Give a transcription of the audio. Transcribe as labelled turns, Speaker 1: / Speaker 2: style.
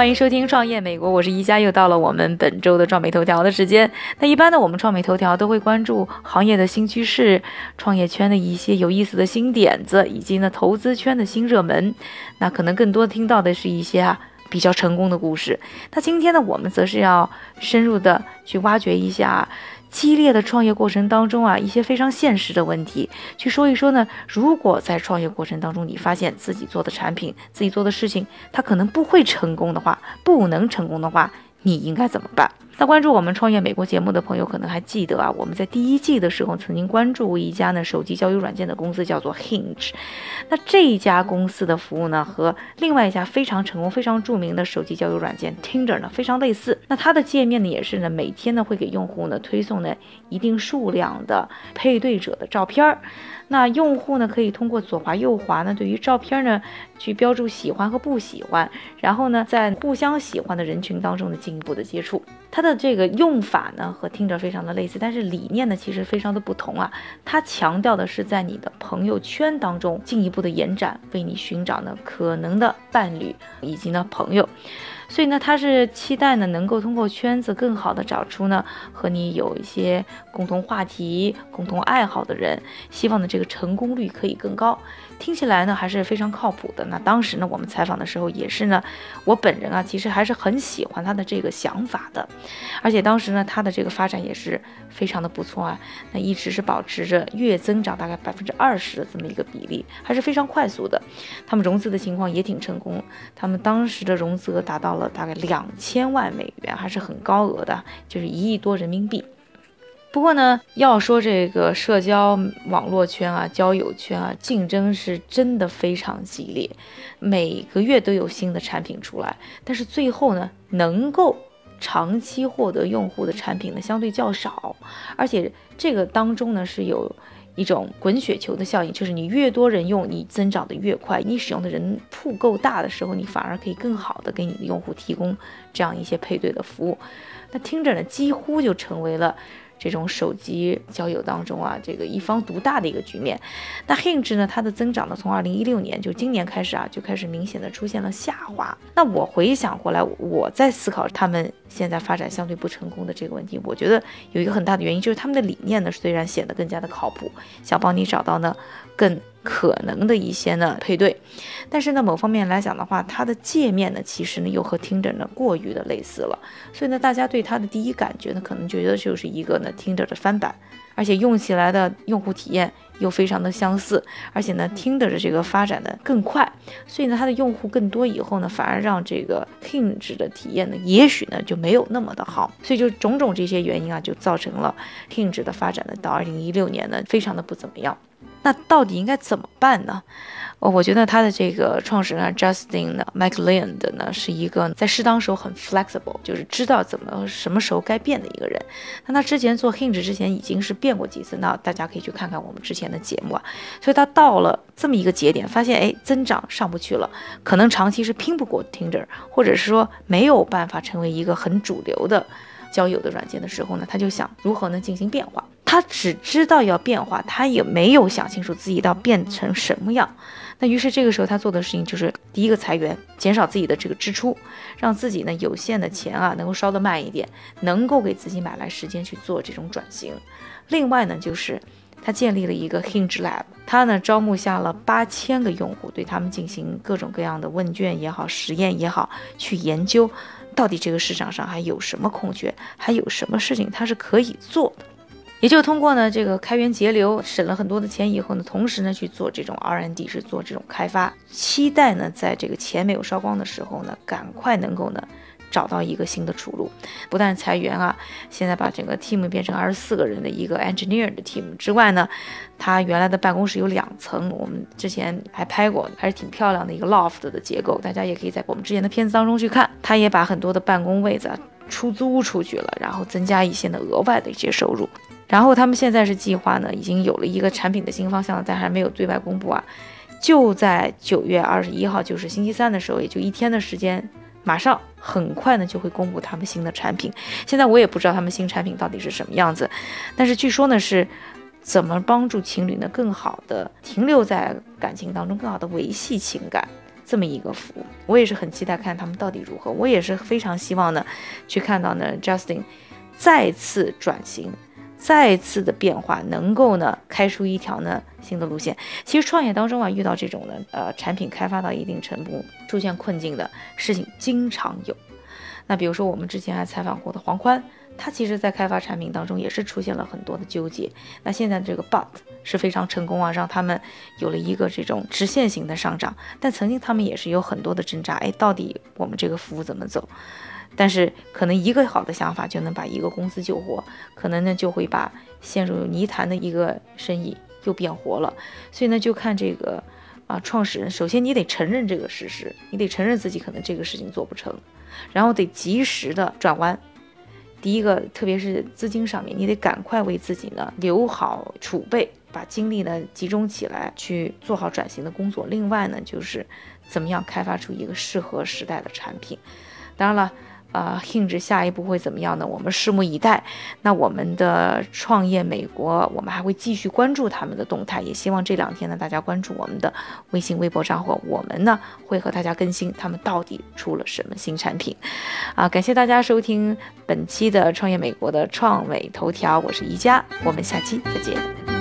Speaker 1: 欢迎收听创业美国，我是宜家，又到了我们本周的创美头条的时间。那一般呢，我们创美头条都会关注行业的新趋势、创业圈的一些有意思的新点子，以及呢投资圈的新热门。那可能更多听到的是一些啊比较成功的故事。那今天呢，我们则是要深入的去挖掘一下。激烈的创业过程当中啊，一些非常现实的问题，去说一说呢。如果在创业过程当中，你发现自己做的产品、自己做的事情，它可能不会成功的话，不能成功的话，你应该怎么办？那关注我们创业美国节目的朋友可能还记得啊，我们在第一季的时候曾经关注过一家呢手机交友软件的公司，叫做 Hinge。那这一家公司的服务呢，和另外一家非常成功、非常著名的手机交友软件 Tinder 呢非常类似。那它的界面呢也是呢每天呢会给用户呢推送呢一定数量的配对者的照片儿。那用户呢可以通过左滑右滑呢对于照片呢去标注喜欢和不喜欢，然后呢在互相喜欢的人群当中呢进一步的接触。它的这个用法呢和听着非常的类似，但是理念呢其实非常的不同啊。它强调的是在你的朋友圈当中进一步的延展，为你寻找呢可能的伴侣以及呢朋友。所以呢，他是期待呢，能够通过圈子更好的找出呢和你有一些共同话题、共同爱好的人，希望呢这个成功率可以更高。听起来呢还是非常靠谱的。那当时呢我们采访的时候也是呢，我本人啊其实还是很喜欢他的这个想法的，而且当时呢他的这个发展也是非常的不错啊，那一直是保持着月增长大概百分之二十的这么一个比例，还是非常快速的。他们融资的情况也挺成功，他们当时的融资额达到了。大概两千万美元还是很高额的，就是一亿多人民币。不过呢，要说这个社交网络圈啊、交友圈啊，竞争是真的非常激烈，每个月都有新的产品出来，但是最后呢，能够长期获得用户的产品呢，相对较少，而且这个当中呢是有。一种滚雪球的效应，就是你越多人用，你增长的越快。你使用的人铺够大的时候，你反而可以更好的给你的用户提供这样一些配对的服务。那听着呢，几乎就成为了。这种手机交友当中啊，这个一方独大的一个局面。那 Hinge 呢，它的增长呢，从二零一六年就今年开始啊，就开始明显的出现了下滑。那我回想过来，我在思考他们现在发展相对不成功的这个问题，我觉得有一个很大的原因就是他们的理念呢，虽然显得更加的靠谱，想帮你找到呢更。可能的一些呢配对，但是呢某方面来讲的话，它的界面呢其实呢又和听着呢过于的类似了，所以呢大家对它的第一感觉呢可能觉得就是一个呢听着的翻版，而且用起来的用户体验又非常的相似，而且呢听着的这个发展的更快，所以呢它的用户更多以后呢反而让这个 Hinge 的体验呢也许呢就没有那么的好，所以就种种这些原因啊就造成了 Hinge 的发展呢到二零一六年呢非常的不怎么样。那到底应该怎么办呢？哦，我觉得他的这个创始人 Justin 呢，McLean 的呢，是一个在适当时候很 flexible，就是知道怎么什么时候该变的一个人。那他之前做 Hinge 之前已经是变过几次，那大家可以去看看我们之前的节目啊。所以他到了这么一个节点，发现哎增长上不去了，可能长期是拼不过 Tinder，或者是说没有办法成为一个很主流的交友的软件的时候呢，他就想如何呢进行变化。他只知道要变化，他也没有想清楚自己要变成什么样。那于是这个时候他做的事情就是第一个裁员，减少自己的这个支出，让自己呢有限的钱啊能够烧得慢一点，能够给自己买来时间去做这种转型。另外呢，就是他建立了一个 Hinge Lab，他呢招募下了八千个用户，对他们进行各种各样的问卷也好，实验也好，去研究到底这个市场上还有什么空缺，还有什么事情他是可以做的。也就通过呢这个开源节流，省了很多的钱以后呢，同时呢去做这种 R&D，是做这种开发，期待呢在这个钱没有烧光的时候呢，赶快能够呢找到一个新的出路。不但裁员啊，现在把整个 team 变成二十四个人的一个 engineer 的 team 之外呢，他原来的办公室有两层，我们之前还拍过，还是挺漂亮的一个 loft 的结构，大家也可以在我们之前的片子当中去看。他也把很多的办公位子出租出去了，然后增加一些的额外的一些收入。然后他们现在是计划呢，已经有了一个产品的新方向，但还没有对外公布啊。就在九月二十一号，就是星期三的时候，也就一天的时间，马上很快呢就会公布他们新的产品。现在我也不知道他们新产品到底是什么样子，但是据说呢是怎么帮助情侣呢更好的停留在感情当中，更好的维系情感。这么一个服务，我也是很期待看他们到底如何。我也是非常希望呢，去看到呢，Justin 再次转型，再次的变化，能够呢开出一条呢新的路线。其实创业当中啊，遇到这种呢，呃，产品开发到一定程度出现困境的事情经常有。那比如说我们之前还采访过的黄宽。他其实，在开发产品当中也是出现了很多的纠结。那现在这个 But 是非常成功啊，让他们有了一个这种直线型的上涨。但曾经他们也是有很多的挣扎，哎，到底我们这个服务怎么走？但是可能一个好的想法就能把一个公司救活，可能呢就会把陷入泥潭的一个生意又变活了。所以呢，就看这个啊，创始人，首先你得承认这个事实，你得承认自己可能这个事情做不成，然后得及时的转弯。第一个，特别是资金上面，你得赶快为自己呢留好储备，把精力呢集中起来去做好转型的工作。另外呢，就是怎么样开发出一个适合时代的产品。当然了。呃，Hinge 下一步会怎么样呢？我们拭目以待。那我们的创业美国，我们还会继续关注他们的动态，也希望这两天呢，大家关注我们的微信、微博账号，我们呢会和大家更新他们到底出了什么新产品。啊，感谢大家收听本期的创业美国的创美头条，我是宜佳，我们下期再见。